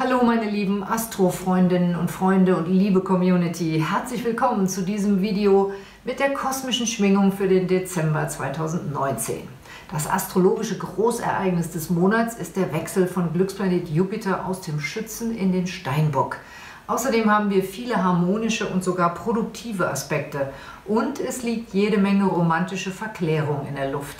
Hallo meine lieben Astrofreundinnen und Freunde und liebe Community. Herzlich willkommen zu diesem Video mit der kosmischen Schwingung für den Dezember 2019. Das astrologische Großereignis des Monats ist der Wechsel von Glücksplanet Jupiter aus dem Schützen in den Steinbock. Außerdem haben wir viele harmonische und sogar produktive Aspekte und es liegt jede Menge romantische Verklärung in der Luft.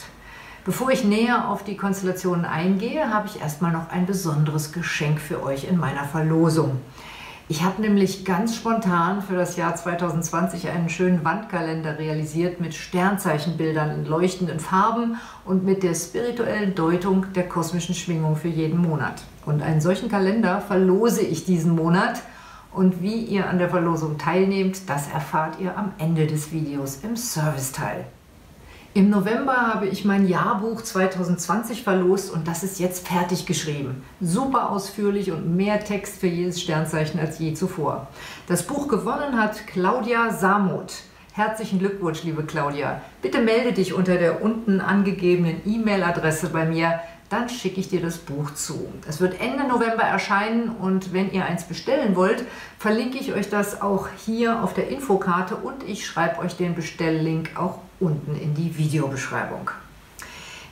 Bevor ich näher auf die Konstellationen eingehe, habe ich erstmal noch ein besonderes Geschenk für euch in meiner Verlosung. Ich habe nämlich ganz spontan für das Jahr 2020 einen schönen Wandkalender realisiert mit Sternzeichenbildern in leuchtenden Farben und mit der spirituellen Deutung der kosmischen Schwingung für jeden Monat. Und einen solchen Kalender verlose ich diesen Monat. Und wie ihr an der Verlosung teilnehmt, das erfahrt ihr am Ende des Videos im Serviceteil. Im November habe ich mein Jahrbuch 2020 verlost und das ist jetzt fertig geschrieben. Super ausführlich und mehr Text für jedes Sternzeichen als je zuvor. Das Buch gewonnen hat Claudia Samuth. Herzlichen Glückwunsch, liebe Claudia. Bitte melde dich unter der unten angegebenen E-Mail-Adresse bei mir dann schicke ich dir das Buch zu. Es wird Ende November erscheinen und wenn ihr eins bestellen wollt, verlinke ich euch das auch hier auf der Infokarte und ich schreibe euch den Bestelllink auch unten in die Videobeschreibung.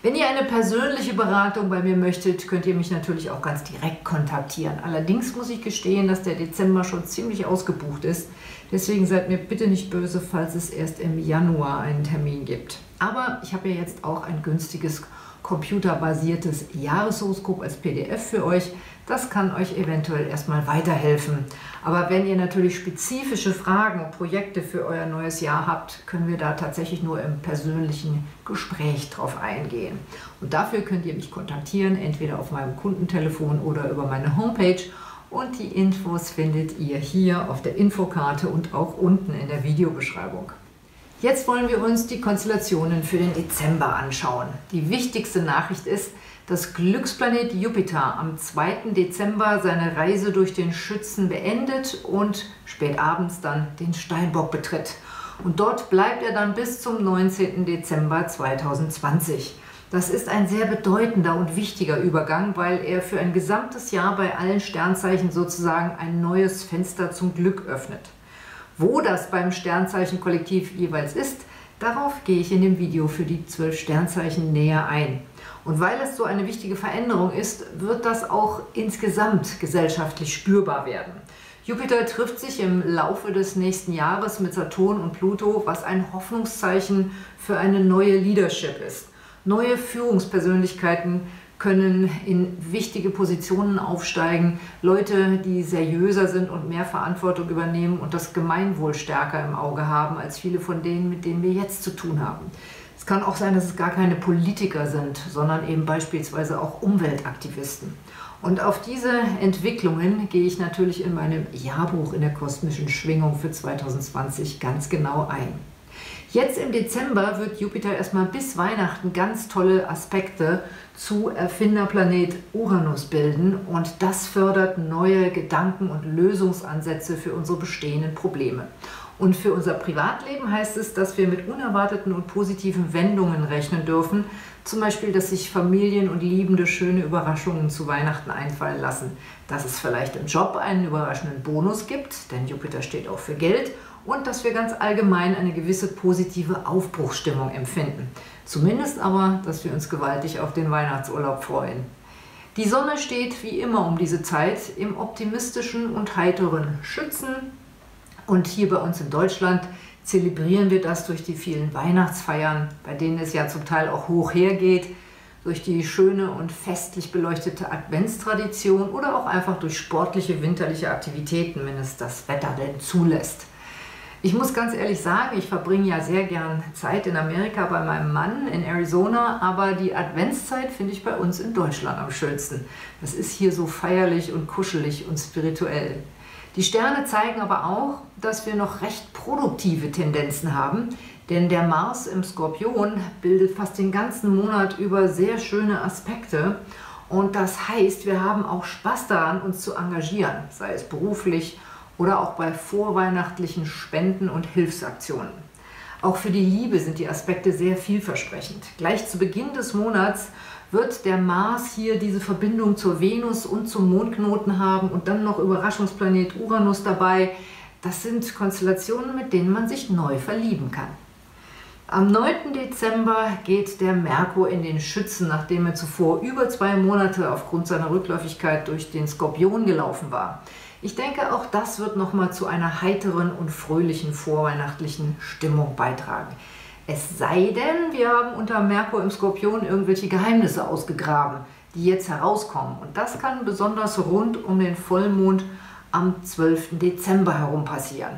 Wenn ihr eine persönliche Beratung bei mir möchtet, könnt ihr mich natürlich auch ganz direkt kontaktieren. Allerdings muss ich gestehen, dass der Dezember schon ziemlich ausgebucht ist. Deswegen seid mir bitte nicht böse, falls es erst im Januar einen Termin gibt. Aber ich habe ja jetzt auch ein günstiges computerbasiertes Jahreshoroskop als PDF für euch. Das kann euch eventuell erstmal weiterhelfen. Aber wenn ihr natürlich spezifische Fragen und Projekte für euer neues Jahr habt, können wir da tatsächlich nur im persönlichen Gespräch drauf eingehen. Und dafür könnt ihr mich kontaktieren, entweder auf meinem Kundentelefon oder über meine Homepage. Und die Infos findet ihr hier auf der Infokarte und auch unten in der Videobeschreibung. Jetzt wollen wir uns die Konstellationen für den Dezember anschauen. Die wichtigste Nachricht ist, dass Glücksplanet Jupiter am 2. Dezember seine Reise durch den Schützen beendet und spät abends dann den Steinbock betritt. Und dort bleibt er dann bis zum 19. Dezember 2020. Das ist ein sehr bedeutender und wichtiger Übergang, weil er für ein gesamtes Jahr bei allen Sternzeichen sozusagen ein neues Fenster zum Glück öffnet. Wo das beim Sternzeichen-Kollektiv jeweils ist, darauf gehe ich in dem Video für die zwölf Sternzeichen näher ein. Und weil es so eine wichtige Veränderung ist, wird das auch insgesamt gesellschaftlich spürbar werden. Jupiter trifft sich im Laufe des nächsten Jahres mit Saturn und Pluto, was ein Hoffnungszeichen für eine neue Leadership ist. Neue Führungspersönlichkeiten können in wichtige Positionen aufsteigen, Leute, die seriöser sind und mehr Verantwortung übernehmen und das Gemeinwohl stärker im Auge haben als viele von denen, mit denen wir jetzt zu tun haben. Es kann auch sein, dass es gar keine Politiker sind, sondern eben beispielsweise auch Umweltaktivisten. Und auf diese Entwicklungen gehe ich natürlich in meinem Jahrbuch in der kosmischen Schwingung für 2020 ganz genau ein. Jetzt im Dezember wird Jupiter erstmal bis Weihnachten ganz tolle Aspekte zu Erfinderplanet Uranus bilden und das fördert neue Gedanken und Lösungsansätze für unsere bestehenden Probleme. Und für unser Privatleben heißt es, dass wir mit unerwarteten und positiven Wendungen rechnen dürfen. Zum Beispiel, dass sich Familien und Liebende schöne Überraschungen zu Weihnachten einfallen lassen. Dass es vielleicht im Job einen überraschenden Bonus gibt, denn Jupiter steht auch für Geld und dass wir ganz allgemein eine gewisse positive Aufbruchsstimmung empfinden. Zumindest aber, dass wir uns gewaltig auf den Weihnachtsurlaub freuen. Die Sonne steht wie immer um diese Zeit im optimistischen und heiteren Schützen. Und hier bei uns in Deutschland zelebrieren wir das durch die vielen Weihnachtsfeiern, bei denen es ja zum Teil auch hoch hergeht, durch die schöne und festlich beleuchtete Adventstradition oder auch einfach durch sportliche winterliche Aktivitäten, wenn es das Wetter denn zulässt. Ich muss ganz ehrlich sagen, ich verbringe ja sehr gern Zeit in Amerika bei meinem Mann in Arizona, aber die Adventszeit finde ich bei uns in Deutschland am schönsten. Das ist hier so feierlich und kuschelig und spirituell. Die Sterne zeigen aber auch, dass wir noch recht produktive Tendenzen haben, denn der Mars im Skorpion bildet fast den ganzen Monat über sehr schöne Aspekte und das heißt, wir haben auch Spaß daran, uns zu engagieren, sei es beruflich oder auch bei vorweihnachtlichen Spenden und Hilfsaktionen. Auch für die Liebe sind die Aspekte sehr vielversprechend. Gleich zu Beginn des Monats wird der Mars hier diese Verbindung zur Venus und zum Mondknoten haben und dann noch Überraschungsplanet Uranus dabei. Das sind Konstellationen, mit denen man sich neu verlieben kann. Am 9. Dezember geht der Merkur in den Schützen, nachdem er zuvor über zwei Monate aufgrund seiner Rückläufigkeit durch den Skorpion gelaufen war. Ich denke, auch das wird nochmal zu einer heiteren und fröhlichen vorweihnachtlichen Stimmung beitragen. Es sei denn, wir haben unter Merkur im Skorpion irgendwelche Geheimnisse ausgegraben, die jetzt herauskommen. Und das kann besonders rund um den Vollmond am 12. Dezember herum passieren.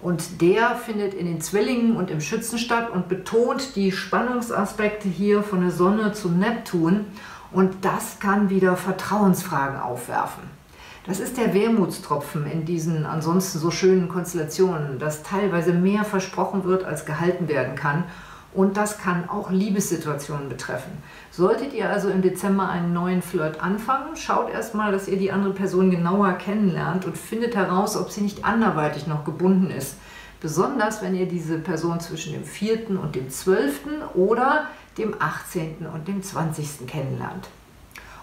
Und der findet in den Zwillingen und im Schützen statt und betont die Spannungsaspekte hier von der Sonne zu Neptun. Und das kann wieder Vertrauensfragen aufwerfen. Das ist der Wermutstropfen in diesen ansonsten so schönen Konstellationen, dass teilweise mehr versprochen wird, als gehalten werden kann. Und das kann auch Liebessituationen betreffen. Solltet ihr also im Dezember einen neuen Flirt anfangen, schaut erstmal, dass ihr die andere Person genauer kennenlernt und findet heraus, ob sie nicht anderweitig noch gebunden ist. Besonders wenn ihr diese Person zwischen dem 4. und dem 12. oder dem 18. und dem 20. kennenlernt.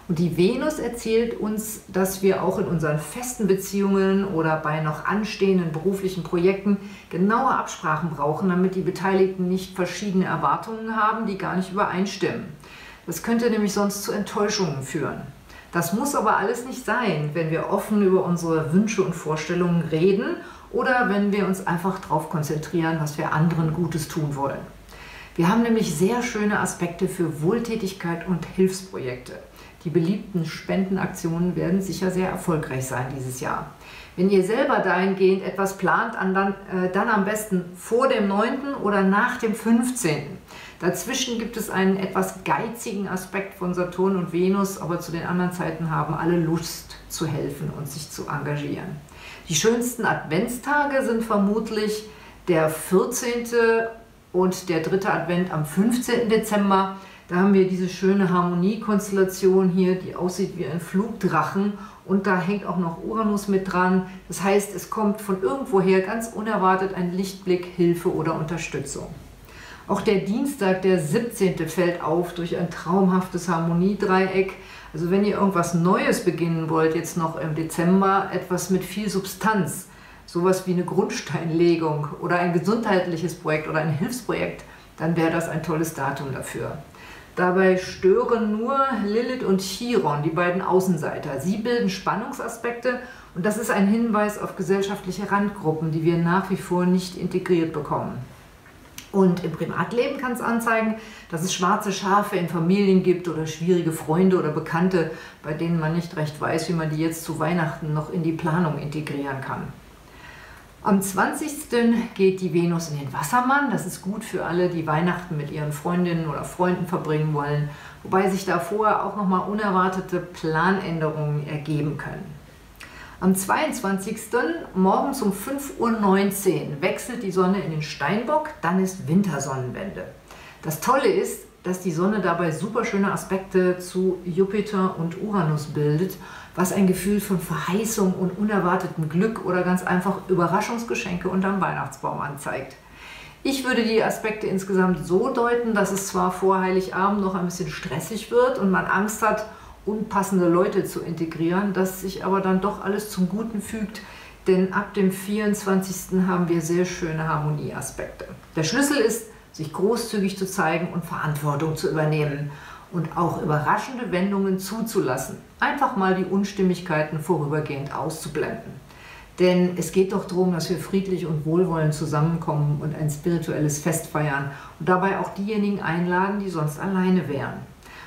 Und die Venus erzählt uns, dass wir auch in unseren festen Beziehungen oder bei noch anstehenden beruflichen Projekten genaue Absprachen brauchen, damit die Beteiligten nicht verschiedene Erwartungen haben, die gar nicht übereinstimmen. Das könnte nämlich sonst zu Enttäuschungen führen. Das muss aber alles nicht sein, wenn wir offen über unsere Wünsche und Vorstellungen reden oder wenn wir uns einfach darauf konzentrieren, was wir anderen Gutes tun wollen. Wir haben nämlich sehr schöne Aspekte für Wohltätigkeit und Hilfsprojekte. Die beliebten Spendenaktionen werden sicher sehr erfolgreich sein dieses Jahr. Wenn ihr selber dahingehend etwas plant, dann, äh, dann am besten vor dem 9. oder nach dem 15. Dazwischen gibt es einen etwas geizigen Aspekt von Saturn und Venus, aber zu den anderen Zeiten haben alle Lust zu helfen und sich zu engagieren. Die schönsten Adventstage sind vermutlich der 14. und der dritte Advent am 15. Dezember. Da haben wir diese schöne Harmoniekonstellation hier, die aussieht wie ein Flugdrachen und da hängt auch noch Uranus mit dran. Das heißt, es kommt von irgendwoher ganz unerwartet ein Lichtblick, Hilfe oder Unterstützung. Auch der Dienstag, der 17. fällt auf durch ein traumhaftes Harmoniedreieck. Also wenn ihr irgendwas Neues beginnen wollt, jetzt noch im Dezember, etwas mit viel Substanz, sowas wie eine Grundsteinlegung oder ein gesundheitliches Projekt oder ein Hilfsprojekt, dann wäre das ein tolles Datum dafür. Dabei stören nur Lilith und Chiron, die beiden Außenseiter. Sie bilden Spannungsaspekte und das ist ein Hinweis auf gesellschaftliche Randgruppen, die wir nach wie vor nicht integriert bekommen. Und im Privatleben kann es anzeigen, dass es schwarze Schafe in Familien gibt oder schwierige Freunde oder Bekannte, bei denen man nicht recht weiß, wie man die jetzt zu Weihnachten noch in die Planung integrieren kann. Am 20. geht die Venus in den Wassermann. Das ist gut für alle, die Weihnachten mit ihren Freundinnen oder Freunden verbringen wollen, wobei sich da vorher auch nochmal unerwartete Planänderungen ergeben können. Am 22. morgens um 5.19 Uhr wechselt die Sonne in den Steinbock, dann ist Wintersonnenwende. Das Tolle ist, dass die Sonne dabei super schöne Aspekte zu Jupiter und Uranus bildet was ein Gefühl von Verheißung und unerwartetem Glück oder ganz einfach Überraschungsgeschenke unterm Weihnachtsbaum anzeigt. Ich würde die Aspekte insgesamt so deuten, dass es zwar vor Heiligabend noch ein bisschen stressig wird und man Angst hat, unpassende Leute zu integrieren, dass sich aber dann doch alles zum Guten fügt, denn ab dem 24. haben wir sehr schöne Harmonieaspekte. Der Schlüssel ist, sich großzügig zu zeigen und Verantwortung zu übernehmen und auch überraschende Wendungen zuzulassen. Einfach mal die Unstimmigkeiten vorübergehend auszublenden. Denn es geht doch darum, dass wir friedlich und wohlwollend zusammenkommen und ein spirituelles Fest feiern und dabei auch diejenigen einladen, die sonst alleine wären.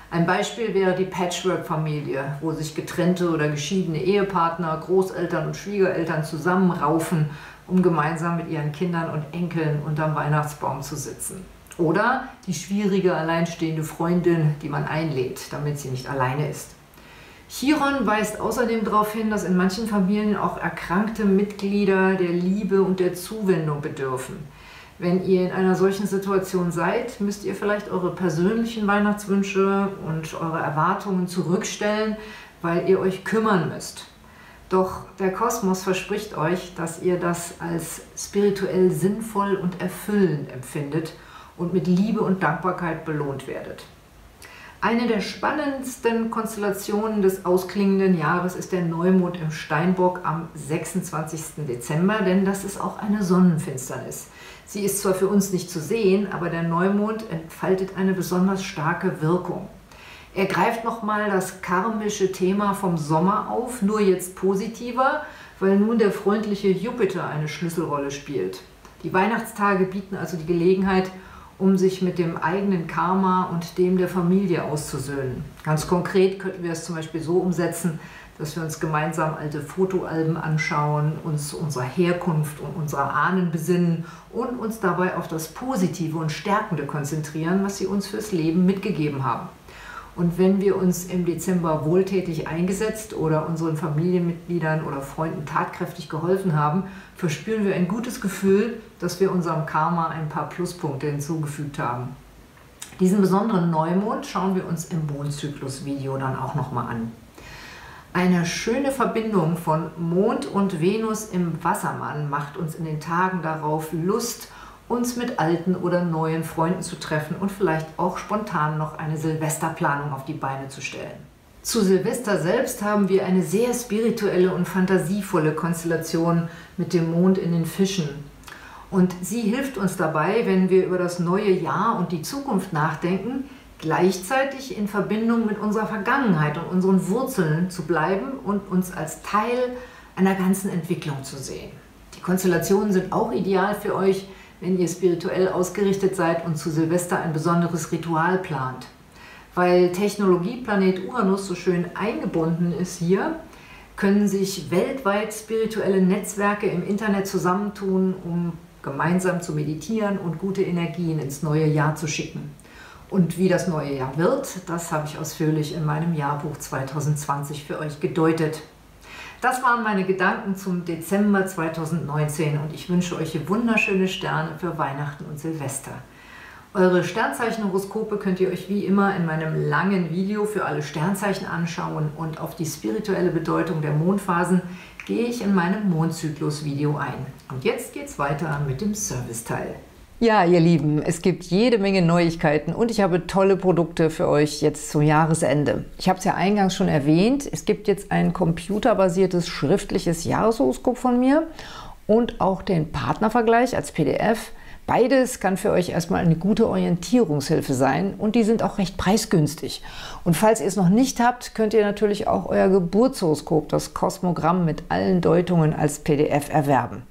Ein Beispiel wäre die Patchwork-Familie, wo sich getrennte oder geschiedene Ehepartner, Großeltern und Schwiegereltern zusammenraufen, um gemeinsam mit ihren Kindern und Enkeln unterm Weihnachtsbaum zu sitzen. Oder die schwierige alleinstehende Freundin, die man einlädt, damit sie nicht alleine ist. Chiron weist außerdem darauf hin, dass in manchen Familien auch erkrankte Mitglieder der Liebe und der Zuwendung bedürfen. Wenn ihr in einer solchen Situation seid, müsst ihr vielleicht eure persönlichen Weihnachtswünsche und eure Erwartungen zurückstellen, weil ihr euch kümmern müsst. Doch der Kosmos verspricht euch, dass ihr das als spirituell sinnvoll und erfüllend empfindet und mit Liebe und Dankbarkeit belohnt werdet. Eine der spannendsten Konstellationen des ausklingenden Jahres ist der Neumond im Steinbock am 26. Dezember, denn das ist auch eine Sonnenfinsternis. Sie ist zwar für uns nicht zu sehen, aber der Neumond entfaltet eine besonders starke Wirkung. Er greift nochmal das karmische Thema vom Sommer auf, nur jetzt positiver, weil nun der freundliche Jupiter eine Schlüsselrolle spielt. Die Weihnachtstage bieten also die Gelegenheit, um sich mit dem eigenen Karma und dem der Familie auszusöhnen. Ganz konkret könnten wir es zum Beispiel so umsetzen, dass wir uns gemeinsam alte Fotoalben anschauen, uns unserer Herkunft und unserer Ahnen besinnen und uns dabei auf das Positive und Stärkende konzentrieren, was sie uns fürs Leben mitgegeben haben. Und wenn wir uns im Dezember wohltätig eingesetzt oder unseren Familienmitgliedern oder Freunden tatkräftig geholfen haben, verspüren wir ein gutes Gefühl, dass wir unserem Karma ein paar Pluspunkte hinzugefügt haben. Diesen besonderen Neumond schauen wir uns im Mondzyklus-Video dann auch nochmal an. Eine schöne Verbindung von Mond und Venus im Wassermann macht uns in den Tagen darauf Lust uns mit alten oder neuen Freunden zu treffen und vielleicht auch spontan noch eine Silvesterplanung auf die Beine zu stellen. Zu Silvester selbst haben wir eine sehr spirituelle und fantasievolle Konstellation mit dem Mond in den Fischen. Und sie hilft uns dabei, wenn wir über das neue Jahr und die Zukunft nachdenken, gleichzeitig in Verbindung mit unserer Vergangenheit und unseren Wurzeln zu bleiben und uns als Teil einer ganzen Entwicklung zu sehen. Die Konstellationen sind auch ideal für euch, wenn ihr spirituell ausgerichtet seid und zu Silvester ein besonderes Ritual plant. Weil Technologieplanet Uranus so schön eingebunden ist hier, können sich weltweit spirituelle Netzwerke im Internet zusammentun, um gemeinsam zu meditieren und gute Energien ins neue Jahr zu schicken. Und wie das neue Jahr wird, das habe ich ausführlich in meinem Jahrbuch 2020 für euch gedeutet. Das waren meine Gedanken zum Dezember 2019 und ich wünsche euch wunderschöne Sterne für Weihnachten und Silvester. Eure Sternzeichenhoroskope könnt ihr euch wie immer in meinem langen Video für alle Sternzeichen anschauen und auf die spirituelle Bedeutung der Mondphasen gehe ich in meinem Mondzyklus-Video ein. Und jetzt geht's weiter mit dem Serviceteil. Ja, ihr Lieben, es gibt jede Menge Neuigkeiten und ich habe tolle Produkte für euch jetzt zum Jahresende. Ich habe es ja eingangs schon erwähnt, es gibt jetzt ein computerbasiertes schriftliches Jahreshoroskop von mir und auch den Partnervergleich als PDF. Beides kann für euch erstmal eine gute Orientierungshilfe sein und die sind auch recht preisgünstig. Und falls ihr es noch nicht habt, könnt ihr natürlich auch euer Geburtshoroskop, das Kosmogramm mit allen Deutungen als PDF erwerben.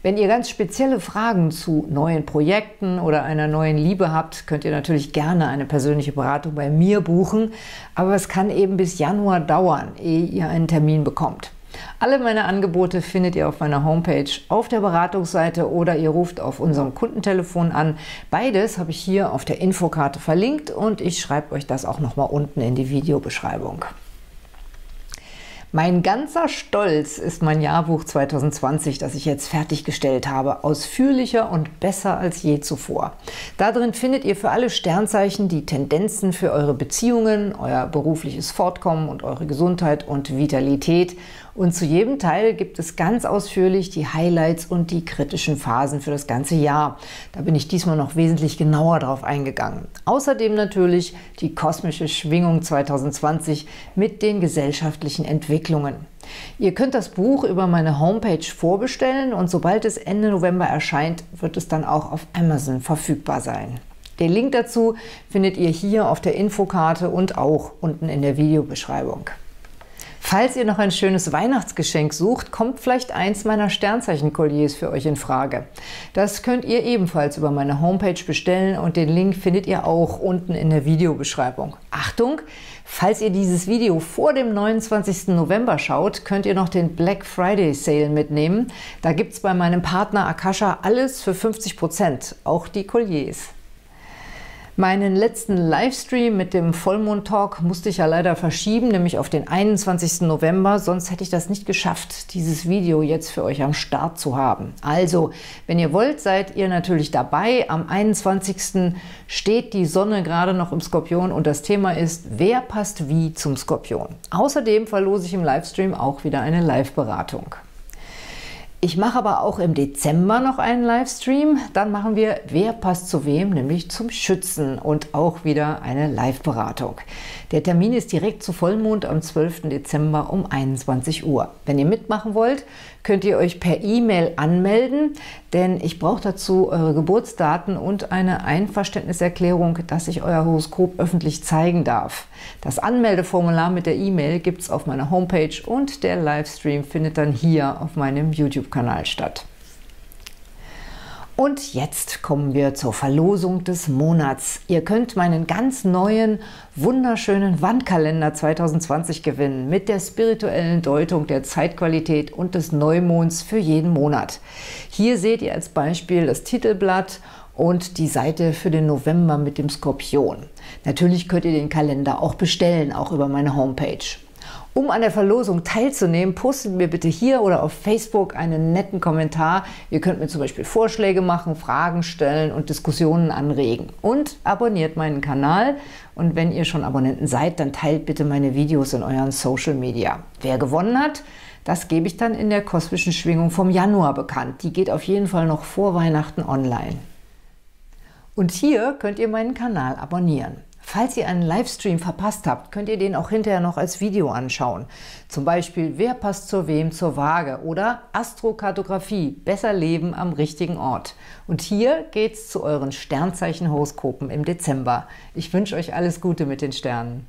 Wenn ihr ganz spezielle Fragen zu neuen Projekten oder einer neuen Liebe habt, könnt ihr natürlich gerne eine persönliche Beratung bei mir buchen, aber es kann eben bis Januar dauern, ehe ihr einen Termin bekommt. Alle meine Angebote findet ihr auf meiner Homepage, auf der Beratungsseite oder ihr ruft auf unserem Kundentelefon an. Beides habe ich hier auf der Infokarte verlinkt und ich schreibe euch das auch nochmal unten in die Videobeschreibung. Mein ganzer Stolz ist mein Jahrbuch 2020, das ich jetzt fertiggestellt habe, ausführlicher und besser als je zuvor. Darin findet ihr für alle Sternzeichen die Tendenzen für eure Beziehungen, euer berufliches Fortkommen und eure Gesundheit und Vitalität und zu jedem Teil gibt es ganz ausführlich die Highlights und die kritischen Phasen für das ganze Jahr. Da bin ich diesmal noch wesentlich genauer drauf eingegangen. Außerdem natürlich die kosmische Schwingung 2020 mit den gesellschaftlichen Entwicklungen. Ihr könnt das Buch über meine Homepage vorbestellen und sobald es Ende November erscheint, wird es dann auch auf Amazon verfügbar sein. Den Link dazu findet ihr hier auf der Infokarte und auch unten in der Videobeschreibung. Falls ihr noch ein schönes Weihnachtsgeschenk sucht, kommt vielleicht eins meiner Sternzeichen-Kolliers für euch in Frage. Das könnt ihr ebenfalls über meine Homepage bestellen und den Link findet ihr auch unten in der Videobeschreibung. Achtung! Falls ihr dieses Video vor dem 29. November schaut, könnt ihr noch den Black Friday Sale mitnehmen. Da gibt es bei meinem Partner Akasha alles für 50%, auch die Colliers. Meinen letzten Livestream mit dem Vollmond-Talk musste ich ja leider verschieben, nämlich auf den 21. November, sonst hätte ich das nicht geschafft, dieses Video jetzt für euch am Start zu haben. Also, wenn ihr wollt, seid ihr natürlich dabei. Am 21. steht die Sonne gerade noch im Skorpion und das Thema ist, wer passt wie zum Skorpion. Außerdem verlose ich im Livestream auch wieder eine Live-Beratung. Ich mache aber auch im Dezember noch einen Livestream. Dann machen wir Wer passt zu wem, nämlich zum Schützen und auch wieder eine Live-Beratung. Der Termin ist direkt zu Vollmond am 12. Dezember um 21 Uhr. Wenn ihr mitmachen wollt, könnt ihr euch per E-Mail anmelden, denn ich brauche dazu eure Geburtsdaten und eine Einverständniserklärung, dass ich euer Horoskop öffentlich zeigen darf. Das Anmeldeformular mit der E-Mail gibt es auf meiner Homepage und der Livestream findet dann hier auf meinem YouTube-Kanal statt. Und jetzt kommen wir zur Verlosung des Monats. Ihr könnt meinen ganz neuen, wunderschönen Wandkalender 2020 gewinnen mit der spirituellen Deutung der Zeitqualität und des Neumonds für jeden Monat. Hier seht ihr als Beispiel das Titelblatt und die Seite für den November mit dem Skorpion. Natürlich könnt ihr den Kalender auch bestellen, auch über meine Homepage. Um an der Verlosung teilzunehmen, postet mir bitte hier oder auf Facebook einen netten Kommentar. Ihr könnt mir zum Beispiel Vorschläge machen, Fragen stellen und Diskussionen anregen. Und abonniert meinen Kanal. Und wenn ihr schon Abonnenten seid, dann teilt bitte meine Videos in euren Social Media. Wer gewonnen hat, das gebe ich dann in der kosmischen Schwingung vom Januar bekannt. Die geht auf jeden Fall noch vor Weihnachten online. Und hier könnt ihr meinen Kanal abonnieren. Falls ihr einen Livestream verpasst habt, könnt ihr den auch hinterher noch als Video anschauen. Zum Beispiel Wer passt zu wem zur Waage oder Astrokartografie, besser leben am richtigen Ort. Und hier geht's zu euren Sternzeichen-Horoskopen im Dezember. Ich wünsche euch alles Gute mit den Sternen.